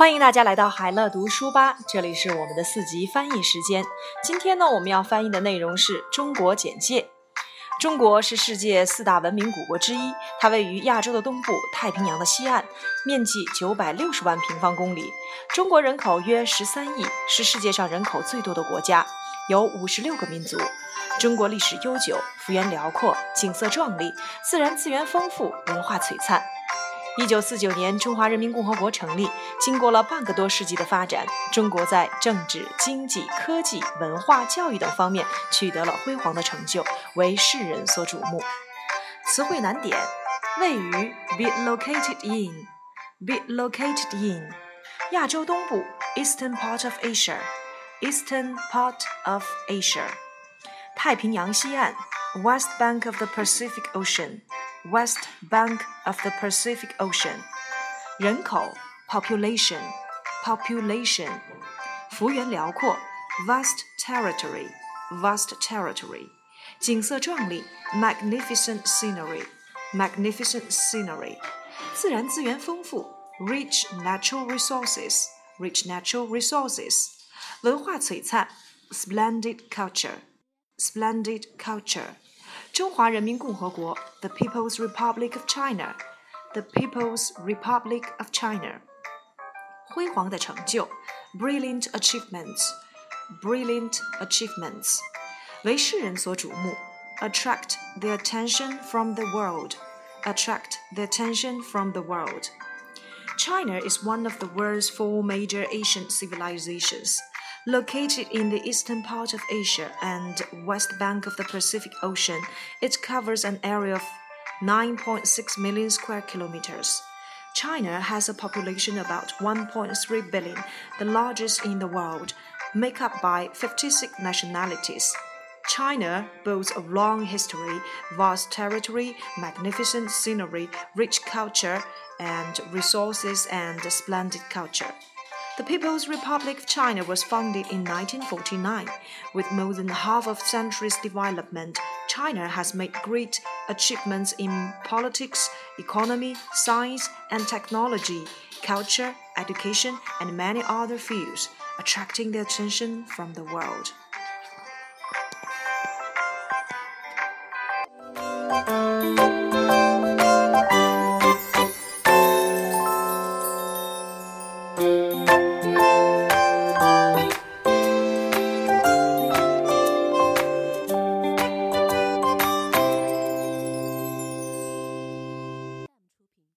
欢迎大家来到海乐读书吧，这里是我们的四级翻译时间。今天呢，我们要翻译的内容是中国简介。中国是世界四大文明古国之一，它位于亚洲的东部，太平洋的西岸，面积九百六十万平方公里。中国人口约十三亿，是世界上人口最多的国家，有五十六个民族。中国历史悠久，幅员辽阔，景色壮丽，自然资源丰富，文化璀璨。一九四九年，中华人民共和国成立。经过了半个多世纪的发展，中国在政治、经济、科技、文化、教育等方面取得了辉煌的成就，为世人所瞩目。词汇难点：位于 be located in，be located in 亚洲东部 eastern part of Asia，eastern part of Asia 太平洋西岸 west bank of the Pacific Ocean。West bank of the Pacific Ocean，人口 population population，幅员辽阔 vast territory vast territory，景色壮丽 magnificent scenery magnificent scenery，自然资源丰富 rich natural resources rich natural resources，文化璀璨 splendid culture splendid culture。 中华人民共和国，the People's Republic of China，the People's Republic of China，辉煌的成就，brilliant achievements，brilliant achievements，为世人所瞩目，attract the attention from the world，attract the attention from the world。China is one of the world's four major ancient civilizations. Located in the eastern part of Asia and west bank of the Pacific Ocean, it covers an area of 9.6 million square kilometers. China has a population about 1.3 billion, the largest in the world, made up by 56 nationalities. China boasts a long history, vast territory, magnificent scenery, rich culture and resources, and splendid culture. The People's Republic of China was founded in 1949. With more than half of century's development, China has made great achievements in politics, economy, science and technology, culture, education, and many other fields, attracting the attention from the world. Thank you.